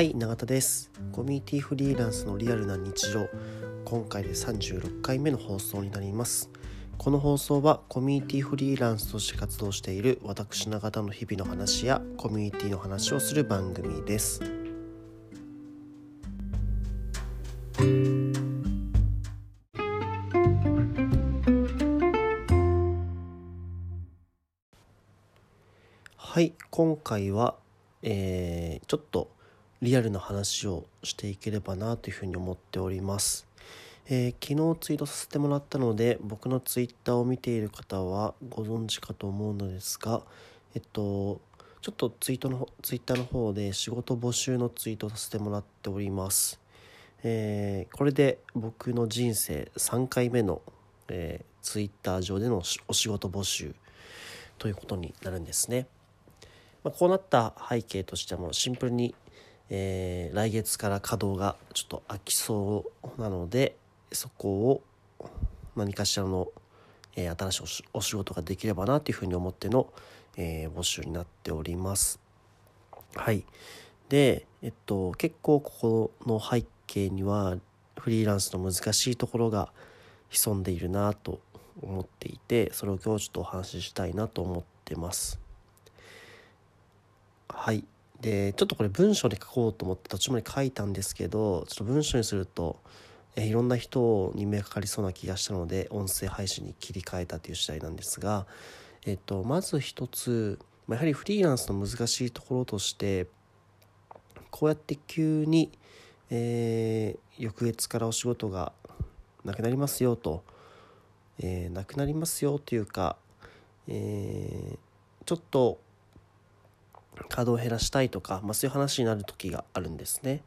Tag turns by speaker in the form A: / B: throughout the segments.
A: はい永田です。コミュニティフリーランスのリアルな日常。今回で36回目の放送になります。この放送はコミュニティフリーランスとして活動している私永田の日々の話やコミュニティの話をする番組です。はい今回は、えー、ちょっとリアルな話をしていければなというふうに思っております、えー、昨日ツイートさせてもらったので僕のツイッターを見ている方はご存知かと思うのですがえっとちょっとツイートのツイッターの方で仕事募集のツイートさせてもらっておりますえー、これで僕の人生3回目の、えー、ツイッター上でのお仕事募集ということになるんですね。まあ、こうなった背景としてもシンプルに、えー、来月から稼働がちょっと空きそうなのでそこを何かしらの、えー、新しいお仕事ができればなというふうに思っての、えー、募集になっております。はい。で、えっと、結構ここの背景にはフリーランスの難しいところが潜んでいるなと思っていてそれを今日ちょっとお話ししたいなと思ってます。はいでちょっとこれ文章で書こうと思って途中まで書いたんですけどちょっと文章にするとえいろんな人に目かかりそうな気がしたので音声配信に切り替えたという次第なんですが、えっと、まず一つ、やはりフリーランスの難しいところとしてこうやって急に、えー、翌月からお仕事がなくなりますよと、えー、なくなりますよというか、えー、ちょっと稼働を減らしたいとか、まあ、そういう話になる時があるんですね。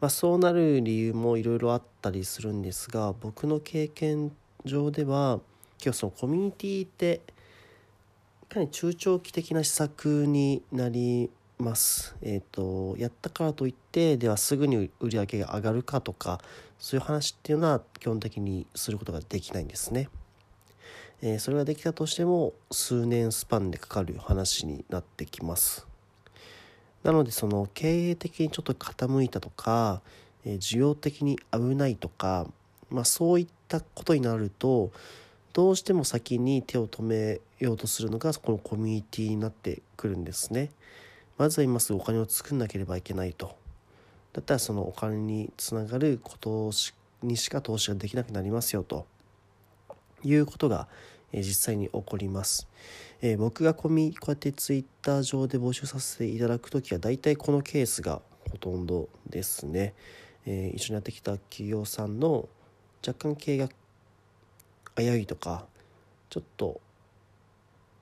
A: まあ、そうなる理由もいろいろあったりするんですが僕の経験上では今日そのコミュニティってかなり中長期的な施策になります。えっ、ー、とやったからといってではすぐに売り上げが上がるかとかそういう話っていうのは基本的にすることができないんですね。えー、それができたとしても数年スパンでかかる話になってきます。なのでその経営的にちょっと傾いたとか、え、需要的に危ないとか、まあ、そういったことになるとどうしても先に手を止めようとするのがこのコミュニティになってくるんですね。まずは今すぐお金を作んなければいけないと。だったらそのお金につながることにしか投資ができなくなりますよということが実際に起こります。え、僕がコミこうやってツイッター上で募集させていただく時は大体このケースがほとんどですね、え、一緒にやってきた企業さんの若干経営が危ういとかちょっと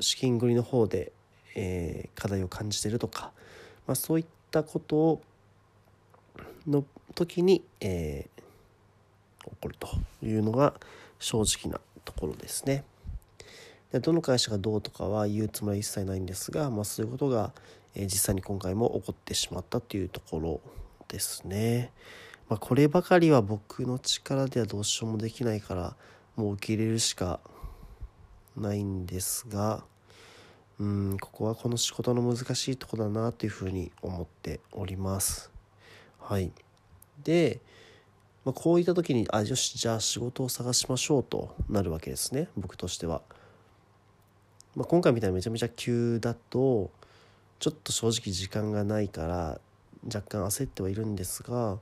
A: 資金繰りの方で、え、課題を感じてるとか、まあ、そういったことをの時に、えー、起こるというのが正直なところですね。でどの会社がどうとかは言うつもりは一切ないんですが、まあ、そういうことが、え、実際に今回も起こってしまったというところですね。まあ、こればかりは僕の力ではどうしようもできないからもう受け入れるしかないんですがうんここはこの仕事の難しいとこだなというふうに思っております。はい、で、まあ、こういった時にあよしじゃあ仕事を探しましょうとなるわけですね僕としては。まあ、今回みたいにめちゃめちゃ急だとちょっと正直時間がないから若干焦ってはいるんですが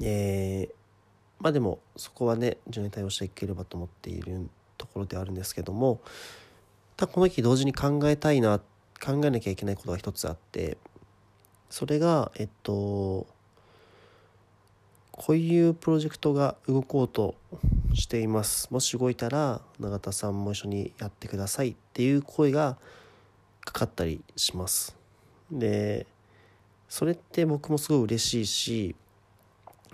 A: えー、まあでもそこはね順に対応していければと思っているところであるんですけどもただこの時同時に考えたいな考えなきゃいけないことが一つあってそれがえっとこういうプロジェクトが動こうとしています。もし動いたら永田さんも一緒にやってくださいっていう声がかかったりします。でそれって僕もすごい嬉しいし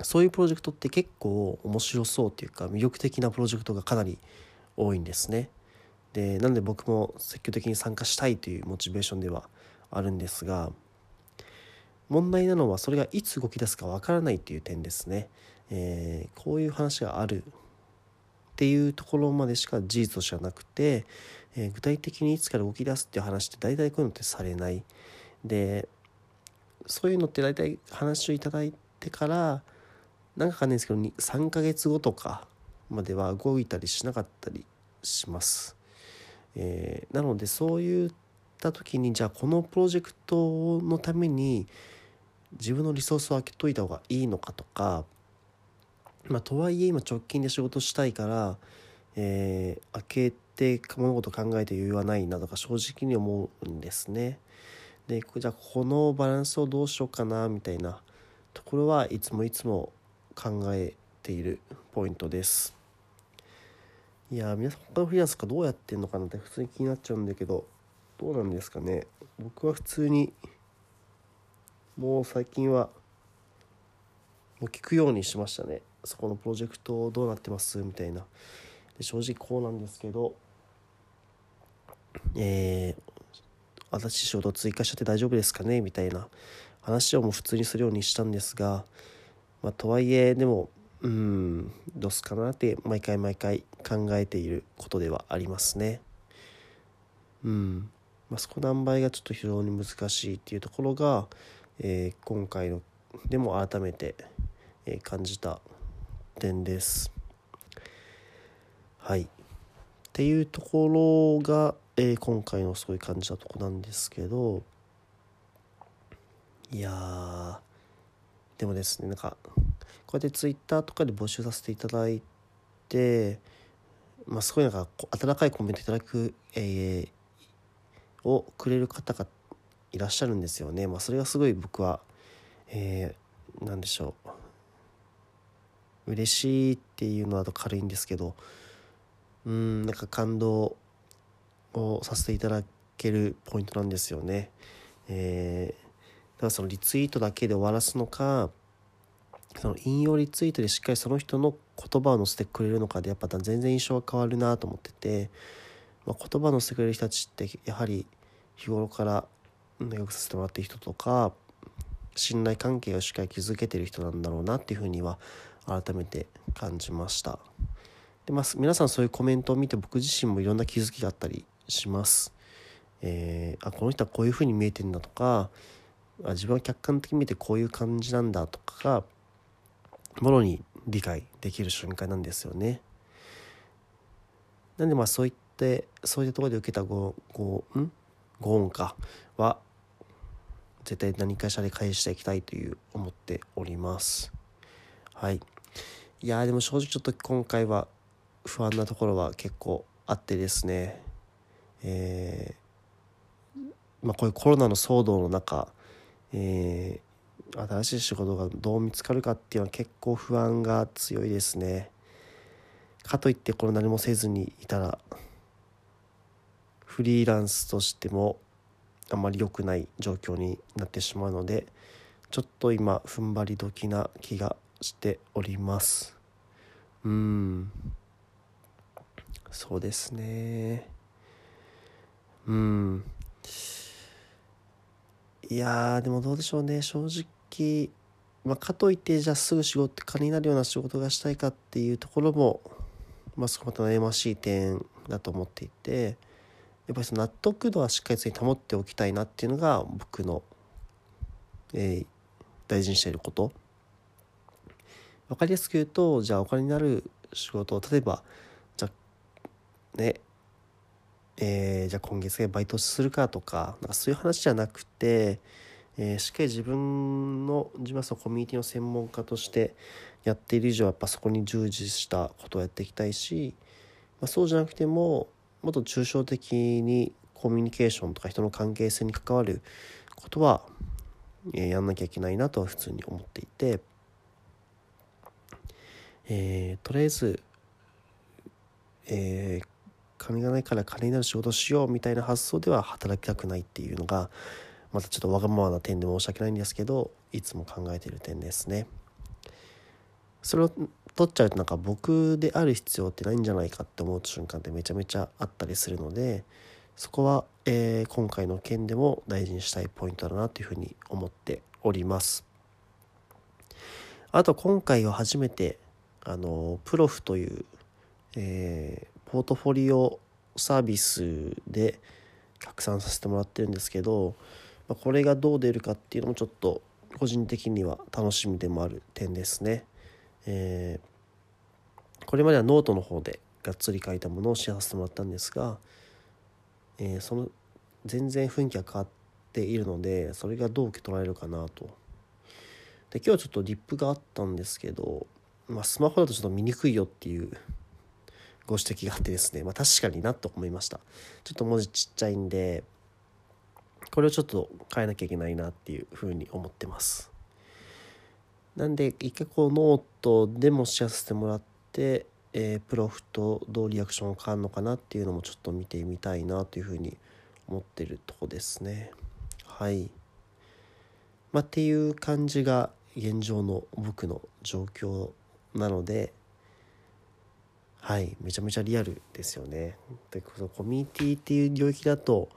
A: そういうプロジェクトって結構面白そうっていうか魅力的なプロジェクトがかなり多いんですね。でなんで僕も積極的に参加したいというモチベーションではあるんですが問題なのはそれがいつ動き出すかわからないっていう点ですね、えー、こういう話があるっていうところまでしか事実としてはなくて、えー、具体的にいつから動き出すっていう話って大体こういうのってされないでそういうのって大体話をいただいてからなんかかんないですけど3ヶ月後とかまでは動いたりしなかったりします。えー、なのでそういった時にじゃあこのプロジェクトのために自分のリソースを空けといた方がいいのかとかまあとはいえ今直近で仕事したいから、えー、開けて物事考えて余裕はないなとか正直に思うんですね。でじゃあこのバランスをどうしようかなみたいなところはいつもいつも考えているポイントです。いや皆さん他のフリーランスかどうやってんのかなって普通に気になっちゃうんだけどどうなんですかね僕は普通にもう最近はもう聞くようにしましたねそこのプロジェクトどうなってます？みたいな。で正直こうなんですけどえー、新しい仕事追加しちゃって大丈夫ですかね？みたいな話をもう普通にするようにしたんですが、まあ、とはいえでもうんどうすかなって毎回毎回考えていることではありますね。うん。まあ、そこ何倍がちょっと非常に難しいっていうところが、えー、今回のでも改めて、え、感じた点です。はい。っていうところが、えー、今回のすごい感じたとこなんですけどいやでもですねなんかこうやってツイッターとかで募集させていただいて、まあ、すごいなんか温かいコメントいただく、えー、をくれる方がいらっしゃるんですよね。まあ、それがすごい僕は、えー、なんでしょう嬉しいっていうのだと軽いんですけどうんなんか感動をさせていただけるポイントなんですよね。えー、だからそのリツイートだけで終わらすのかその引用リツイートでしっかりその人の言葉を載せてくれるのかでやっぱ全然印象が変わるなと思ってて、まあ、言葉を載せてくれる人たちってやはり日頃からよくさせてもらってる人とか信頼関係をしっかり築けてる人なんだろうなっていうふうには改めて感じましたで、まあ、皆さんそういうコメントを見て僕自身もいろんな気づきがあったりしますえー、あこの人はこういうふうに見えてんだとかあ自分は客観的に見てこういう感じなんだとかがものに理解できる瞬間なんですよね。なんでまあそういってそういったところで受けたごごん？ご恩かは絶対何かしらで返していきたいという思っております。はい。いやでも正直ちょっと今回は不安なところは結構あってですね。えー、まあこういうコロナの騒動の中、えー、新しい仕事がどう見つかるかっていうのは結構不安が強いですね。かといってこれ何もせずにいたらフリーランスとしてもあまり良くない状況になってしまうのでちょっと今踏ん張り時な気がしております。うん。そうですね。うん。いやでもどうでしょうね。正直まあ、かといってじゃあすぐ仕事金になるような仕事がしたいかっていうところも、まあ、そこまた悩ましい点だと思っていてやっぱりその納得度はしっかり保っておきたいなっていうのが僕の、えー、大事にしていること。分かりやすく言うとじゃあお金になる仕事を例えばじゃあねえー、じゃあ今月でバイトするかとかなんかそういう話じゃなくてえー、しっかり自分の自分はコミュニティの専門家としてやっている以上やっぱそこに従事したことをやっていきたいし、まあ、そうじゃなくてももっと抽象的にコミュニケーションとか人の関係性に関わることは、えー、やんなきゃいけないなとは普通に思っていて、えー、とりあえず、えー、金がないから金になる仕事をしようみたいな発想では働きたくないっていうのがまたちょっとわがままな点で申し訳ないんですけどいつも考えている点ですね。それを取っちゃうとなんか僕である必要ってないんじゃないかって思う瞬間ってめちゃめちゃあったりするのでそこは、えー、今回の件でも大事にしたいポイントだなというふうに思っております。あと今回は初めてあのプロフという、えー、ポートフォリオサービスで拡散させてもらってるんですけどまあ、これがどう出るかっていうのもちょっと個人的には楽しみでもある点ですね。えー、これまではノートの方でがっつり書いたものをシェアさせてもらったんですが、えー、その全然雰囲気が変わっているのでそれがどう受け取られるかなと。で今日はちょっとリプがあったんですけど、まあ、スマホだとちょっと見にくいよっていうご指摘があってですね、まあ、確かになと思いました。ちょっと文字ちっちゃいんでこれをちょっと変えなきゃいけないなっていうふうに思ってます。なんで一回こうノートでもシェアさせてもらって、えー、プロフとどうリアクションが変わるのかなっていうのもちょっと見てみたいなというふうに思ってるとこですね。はい。まあっていう感じが現状の僕の状況なのではいめちゃめちゃリアルですよね。でこのコミュニティっていう領域だと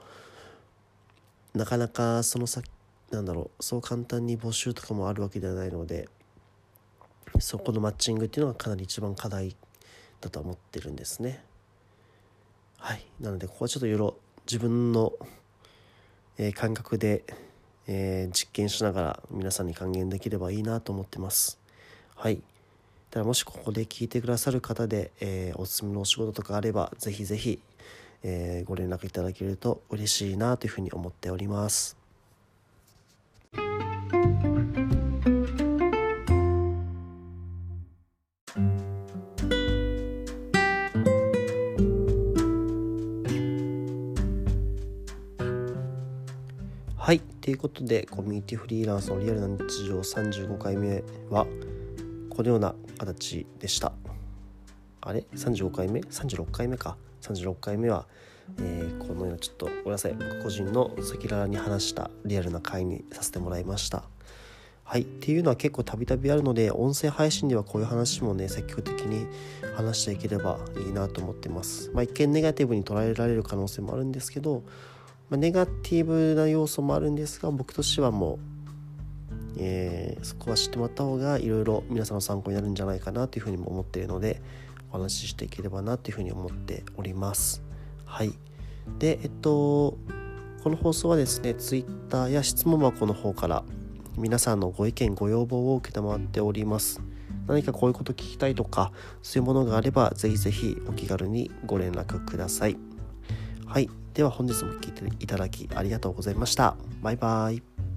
A: なかなかその先なんだろうそう簡単に募集とかもあるわけではないのでそこのマッチングっていうのがかなり一番課題だと思ってるんですね。はいなのでここはちょっといろ自分の、えー、感覚で、えー、実験しながら皆さんに還元できればいいなと思ってます。はいだもしここで聞いてくださる方で、えー、おすすめのお仕事とかあればぜひぜひ、えー、ご連絡いただけると嬉しいなというふうに思っております。はい。ということで、コミュニティフリーランスのリアルな日常35回目は、このような形でした。あれ？35回目？36回目か。36回目は、えー、このようなちょっとごめんなさい僕個人の赤裸々に話したリアルな回にさせてもらいました。はい。っていうのは結構たびたびあるので音声配信ではこういう話もね積極的に話していければいいなと思ってます。まあ一見ネガティブに捉えられる可能性もあるんですけど、まあ、ネガティブな要素もあるんですが僕としてはもうえー、そこは知ってもらった方がいろいろ皆さんの参考になるんじゃないかなというふうにも思っているのでお話ししていければなというふうに思っております。はい。で、えっと、この放送はですね、Twitter や質問箱の方から皆さんのご意見、ご要望を承っております。何かこういうこと聞きたいとか、そういうものがあれば、ぜひぜひお気軽にご連絡ください。はい。では本日も聞いていただきありがとうございました。バイバイ。